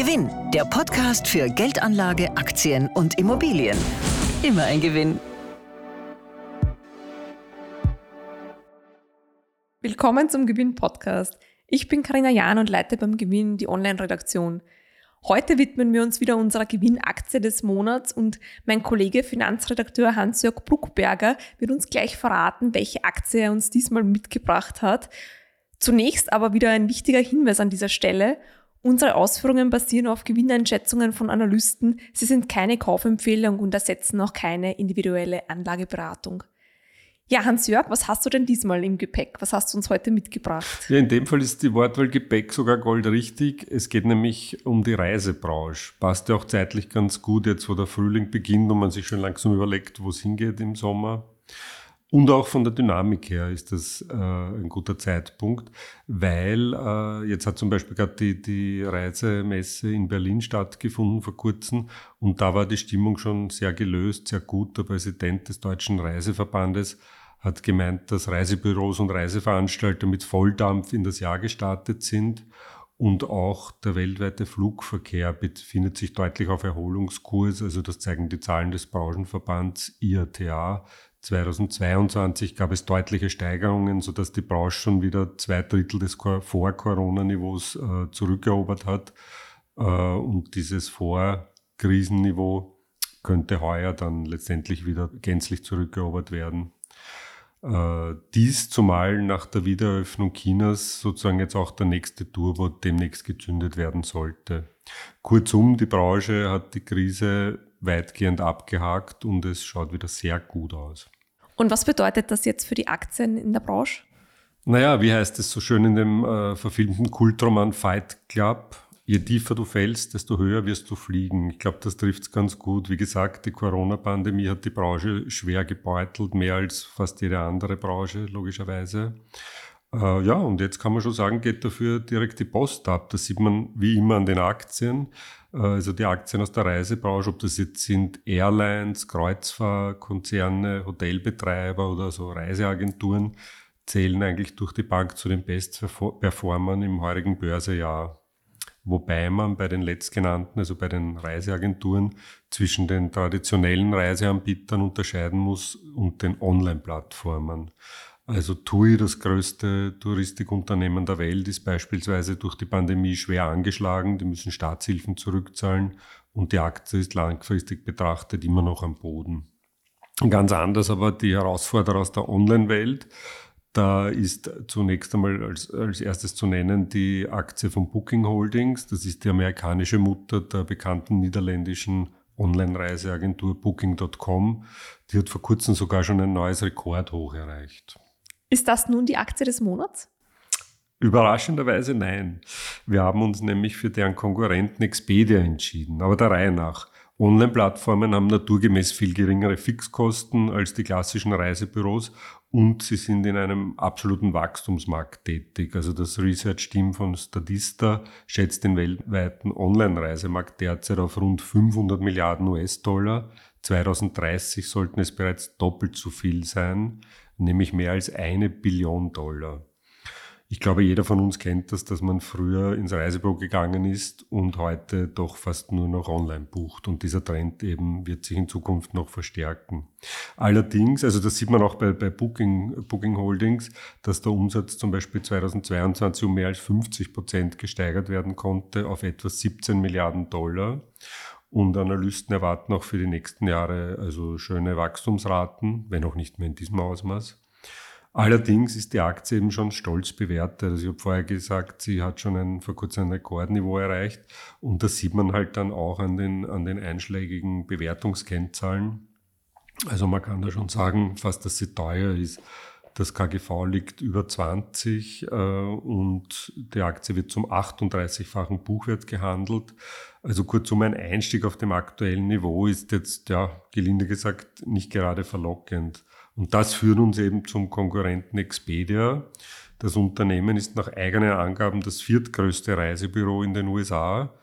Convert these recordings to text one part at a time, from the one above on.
Gewinn, der Podcast für Geldanlage, Aktien und Immobilien. Immer ein Gewinn. Willkommen zum Gewinn-Podcast. Ich bin Karina Jahn und leite beim Gewinn die Online-Redaktion. Heute widmen wir uns wieder unserer Gewinnaktie des Monats und mein Kollege Finanzredakteur Hans-Jörg Bruckberger wird uns gleich verraten, welche Aktie er uns diesmal mitgebracht hat. Zunächst aber wieder ein wichtiger Hinweis an dieser Stelle. Unsere Ausführungen basieren auf Gewinneinschätzungen von Analysten. Sie sind keine Kaufempfehlung und ersetzen auch keine individuelle Anlageberatung. Ja, Hans-Jörg, was hast du denn diesmal im Gepäck? Was hast du uns heute mitgebracht? Ja, in dem Fall ist die Wortwahl Gepäck sogar goldrichtig. Es geht nämlich um die Reisebranche. Passt ja auch zeitlich ganz gut jetzt, wo der Frühling beginnt und man sich schon langsam überlegt, wo es hingeht im Sommer. Und auch von der Dynamik her ist das äh, ein guter Zeitpunkt, weil äh, jetzt hat zum Beispiel gerade die, die Reisemesse in Berlin stattgefunden vor kurzem und da war die Stimmung schon sehr gelöst, sehr gut. Der Präsident des Deutschen Reiseverbandes hat gemeint, dass Reisebüros und Reiseveranstalter mit Volldampf in das Jahr gestartet sind und auch der weltweite Flugverkehr befindet sich deutlich auf Erholungskurs. Also das zeigen die Zahlen des Branchenverbands IATA. 2022 gab es deutliche Steigerungen, sodass die Branche schon wieder zwei Drittel des Vor-Corona-Niveaus äh, zurückerobert hat. Äh, und dieses Vor-Krisenniveau könnte heuer dann letztendlich wieder gänzlich zurückerobert werden. Äh, dies zumal nach der Wiedereröffnung Chinas sozusagen jetzt auch der nächste Turbo demnächst gezündet werden sollte. Kurzum, die Branche hat die Krise weitgehend abgehakt und es schaut wieder sehr gut aus. Und was bedeutet das jetzt für die Aktien in der Branche? Naja, wie heißt es so schön in dem äh, verfilmten Kultroman Fight Club? Je tiefer du fällst, desto höher wirst du fliegen. Ich glaube, das trifft es ganz gut. Wie gesagt, die Corona-Pandemie hat die Branche schwer gebeutelt, mehr als fast jede andere Branche, logischerweise. Äh, ja, und jetzt kann man schon sagen, geht dafür direkt die Post ab. Das sieht man wie immer an den Aktien. Also die Aktien aus der Reisebranche, ob das jetzt sind Airlines, Kreuzfahrtkonzerne, Hotelbetreiber oder so Reiseagenturen, zählen eigentlich durch die Bank zu den Bestperformern im heurigen Börsejahr. Wobei man bei den letztgenannten, also bei den Reiseagenturen, zwischen den traditionellen Reiseanbietern unterscheiden muss und den Online-Plattformen. Also TUI, das größte Touristikunternehmen der Welt, ist beispielsweise durch die Pandemie schwer angeschlagen. Die müssen Staatshilfen zurückzahlen und die Aktie ist langfristig betrachtet immer noch am Boden. Ganz anders aber die Herausforderer aus der Online-Welt. Da ist zunächst einmal als, als erstes zu nennen die Aktie von Booking Holdings. Das ist die amerikanische Mutter der bekannten niederländischen Online-Reiseagentur Booking.com. Die hat vor kurzem sogar schon ein neues Rekordhoch erreicht. Ist das nun die Aktie des Monats? Überraschenderweise nein. Wir haben uns nämlich für deren Konkurrenten Expedia entschieden, aber der Reihe nach. Online-Plattformen haben naturgemäß viel geringere Fixkosten als die klassischen Reisebüros und sie sind in einem absoluten Wachstumsmarkt tätig. Also das Research-Team von Statista schätzt den weltweiten Online-Reisemarkt derzeit auf rund 500 Milliarden US-Dollar. 2030 sollten es bereits doppelt so viel sein nämlich mehr als eine Billion Dollar. Ich glaube, jeder von uns kennt das, dass man früher ins Reisebüro gegangen ist und heute doch fast nur noch online bucht. Und dieser Trend eben wird sich in Zukunft noch verstärken. Allerdings, also das sieht man auch bei, bei Booking, Booking Holdings, dass der Umsatz zum Beispiel 2022 um mehr als 50 Prozent gesteigert werden konnte auf etwa 17 Milliarden Dollar. Und Analysten erwarten auch für die nächsten Jahre also schöne Wachstumsraten, wenn auch nicht mehr in diesem Ausmaß. Allerdings ist die Aktie eben schon stolz bewertet. Also ich habe vorher gesagt, sie hat schon ein, vor kurzem ein Rekordniveau erreicht. Und das sieht man halt dann auch an den, an den einschlägigen Bewertungskennzahlen. Also man kann da schon sagen, fast, dass sie teuer ist. Das KGV liegt über 20 äh, und die Aktie wird zum 38-fachen Buchwert gehandelt. Also kurzum, ein Einstieg auf dem aktuellen Niveau ist jetzt, ja, gelinde gesagt, nicht gerade verlockend. Und das führt uns eben zum Konkurrenten Expedia. Das Unternehmen ist nach eigenen Angaben das viertgrößte Reisebüro in den USA.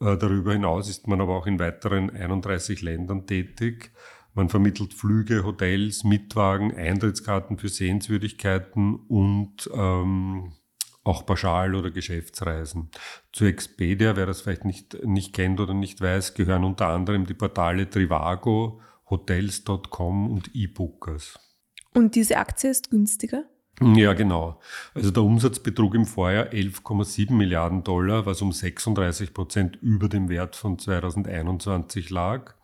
Äh, darüber hinaus ist man aber auch in weiteren 31 Ländern tätig. Man vermittelt Flüge, Hotels, Mietwagen, Eintrittskarten für Sehenswürdigkeiten und ähm, auch Pauschal- oder Geschäftsreisen. Zu Expedia, wer das vielleicht nicht, nicht kennt oder nicht weiß, gehören unter anderem die Portale Trivago, Hotels.com und eBookers. Und diese Aktie ist günstiger? Ja, genau. Also der Umsatz betrug im Vorjahr 11,7 Milliarden Dollar, was um 36 Prozent über dem Wert von 2021 lag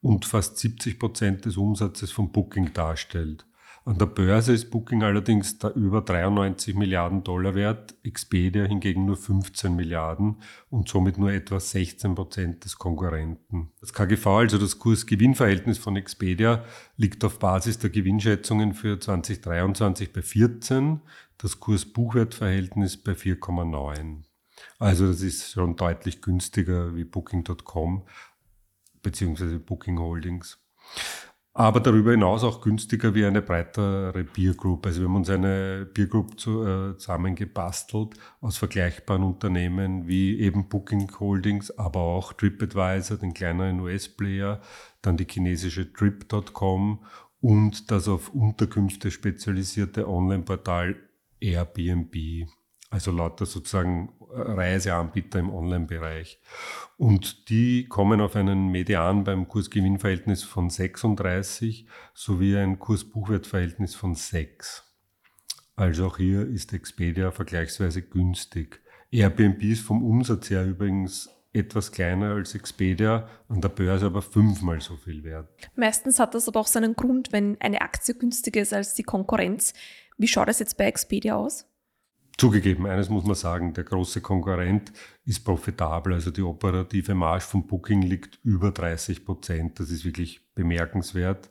und fast 70 Prozent des Umsatzes von Booking darstellt. An der Börse ist Booking allerdings da über 93 Milliarden Dollar wert, Expedia hingegen nur 15 Milliarden und somit nur etwa 16 Prozent des Konkurrenten. Das KGV, also das Kurs-Gewinn-Verhältnis von Expedia, liegt auf Basis der Gewinnschätzungen für 2023 bei 14, das Kurs-Buchwert-Verhältnis bei 4,9. Also das ist schon deutlich günstiger wie Booking.com beziehungsweise Booking Holdings aber darüber hinaus auch günstiger wie eine breitere Peer Group. Also wir haben uns eine Peer Group zu, äh, zusammengebastelt aus vergleichbaren Unternehmen wie eben Booking Holdings, aber auch TripAdvisor, den kleineren US-Player, dann die chinesische Trip.com und das auf Unterkünfte spezialisierte Online-Portal Airbnb. Also lauter sozusagen Reiseanbieter im Online-Bereich. Und die kommen auf einen Median beim Kursgewinnverhältnis von 36 sowie ein Kursbuchwertverhältnis von 6. Also auch hier ist Expedia vergleichsweise günstig. Airbnb ist vom Umsatz her übrigens etwas kleiner als Expedia, an der Börse aber fünfmal so viel wert. Meistens hat das aber auch seinen Grund, wenn eine Aktie günstiger ist als die Konkurrenz. Wie schaut das jetzt bei Expedia aus? Zugegeben, eines muss man sagen, der große Konkurrent ist profitabel. Also die operative Marge von Booking liegt über 30 Prozent. Das ist wirklich bemerkenswert.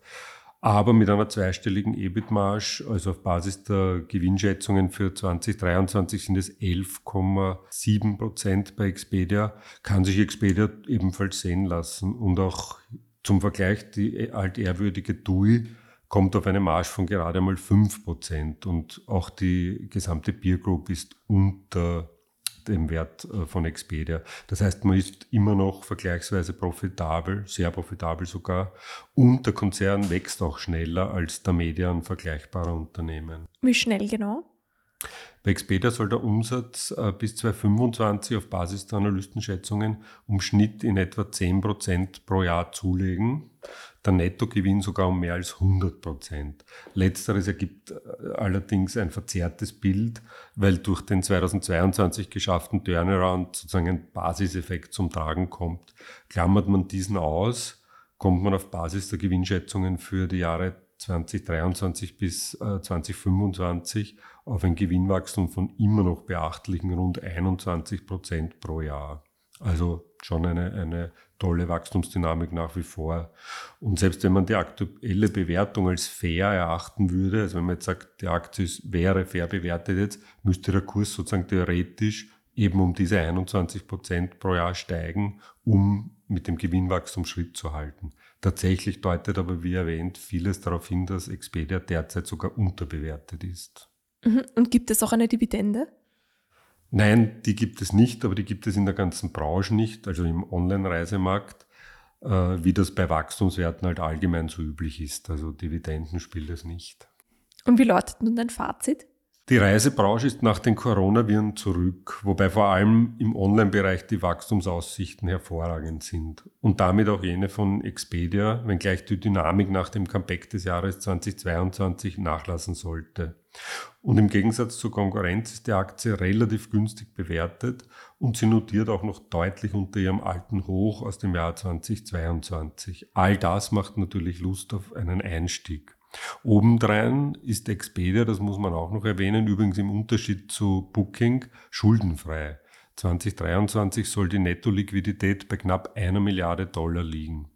Aber mit einer zweistelligen EBIT-Marge, also auf Basis der Gewinnschätzungen für 2023 sind es 11,7 Prozent bei Expedia, kann sich Expedia ebenfalls sehen lassen. Und auch zum Vergleich die altehrwürdige TUI kommt auf eine Marge von gerade einmal 5% und auch die gesamte Peer Group ist unter dem Wert äh, von Expedia. Das heißt, man ist immer noch vergleichsweise profitabel, sehr profitabel sogar, und der Konzern wächst auch schneller als der Median vergleichbarer Unternehmen. Wie schnell genau? Bei Expedia soll der Umsatz äh, bis 2025 auf Basis der Analystenschätzungen um Schnitt in etwa 10% pro Jahr zulegen. Der Nettogewinn sogar um mehr als 100%. Letzteres ergibt äh, allerdings ein verzerrtes Bild, weil durch den 2022 geschafften Turnaround sozusagen ein Basiseffekt zum Tragen kommt. Klammert man diesen aus, kommt man auf Basis der Gewinnschätzungen für die Jahre 2023 bis 2025 äh, auf ein Gewinnwachstum von immer noch beachtlichen rund 21 Prozent pro Jahr. Also schon eine, eine tolle Wachstumsdynamik nach wie vor. Und selbst wenn man die aktuelle Bewertung als fair erachten würde, also wenn man jetzt sagt, die Aktie wäre fair bewertet jetzt, müsste der Kurs sozusagen theoretisch eben um diese 21 Prozent pro Jahr steigen, um mit dem Gewinnwachstum Schritt zu halten. Tatsächlich deutet aber, wie erwähnt, vieles darauf hin, dass Expedia derzeit sogar unterbewertet ist. Mhm. Und gibt es auch eine Dividende? Nein, die gibt es nicht, aber die gibt es in der ganzen Branche nicht, also im Online-Reisemarkt, äh, wie das bei Wachstumswerten halt allgemein so üblich ist. Also Dividenden spielt es nicht. Und wie lautet nun dein Fazit? Die Reisebranche ist nach den Coronaviren zurück, wobei vor allem im Online-Bereich die Wachstumsaussichten hervorragend sind. Und damit auch jene von Expedia, wenngleich die Dynamik nach dem Comeback des Jahres 2022 nachlassen sollte. Und im Gegensatz zur Konkurrenz ist die Aktie relativ günstig bewertet und sie notiert auch noch deutlich unter ihrem alten Hoch aus dem Jahr 2022. All das macht natürlich Lust auf einen Einstieg. Obendrein ist Expedia, das muss man auch noch erwähnen, übrigens im Unterschied zu Booking, schuldenfrei. 2023 soll die Netto-Liquidität bei knapp einer Milliarde Dollar liegen.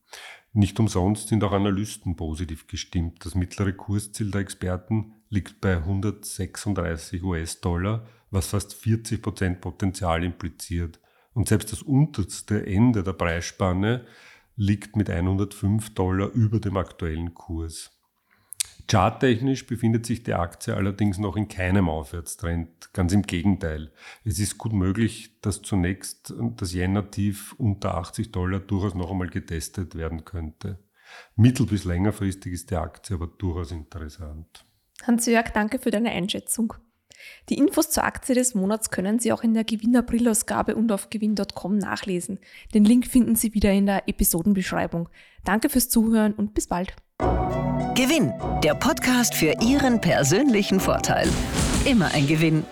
Nicht umsonst sind auch Analysten positiv gestimmt. Das mittlere Kursziel der Experten liegt bei 136 US-Dollar, was fast 40 Prozent Potenzial impliziert. Und selbst das unterste Ende der Preisspanne liegt mit 105 Dollar über dem aktuellen Kurs. Charttechnisch befindet sich die Aktie allerdings noch in keinem Aufwärtstrend. Ganz im Gegenteil. Es ist gut möglich, dass zunächst das Jänner-Tief unter 80 Dollar durchaus noch einmal getestet werden könnte. Mittel- bis längerfristig ist die Aktie aber durchaus interessant. Hans-Jörg, danke für deine Einschätzung. Die Infos zur Aktie des Monats können Sie auch in der Gewinn-April-Ausgabe und auf gewinn.com nachlesen. Den Link finden Sie wieder in der Episodenbeschreibung. Danke fürs Zuhören und bis bald. Gewinn, der Podcast für Ihren persönlichen Vorteil. Immer ein Gewinn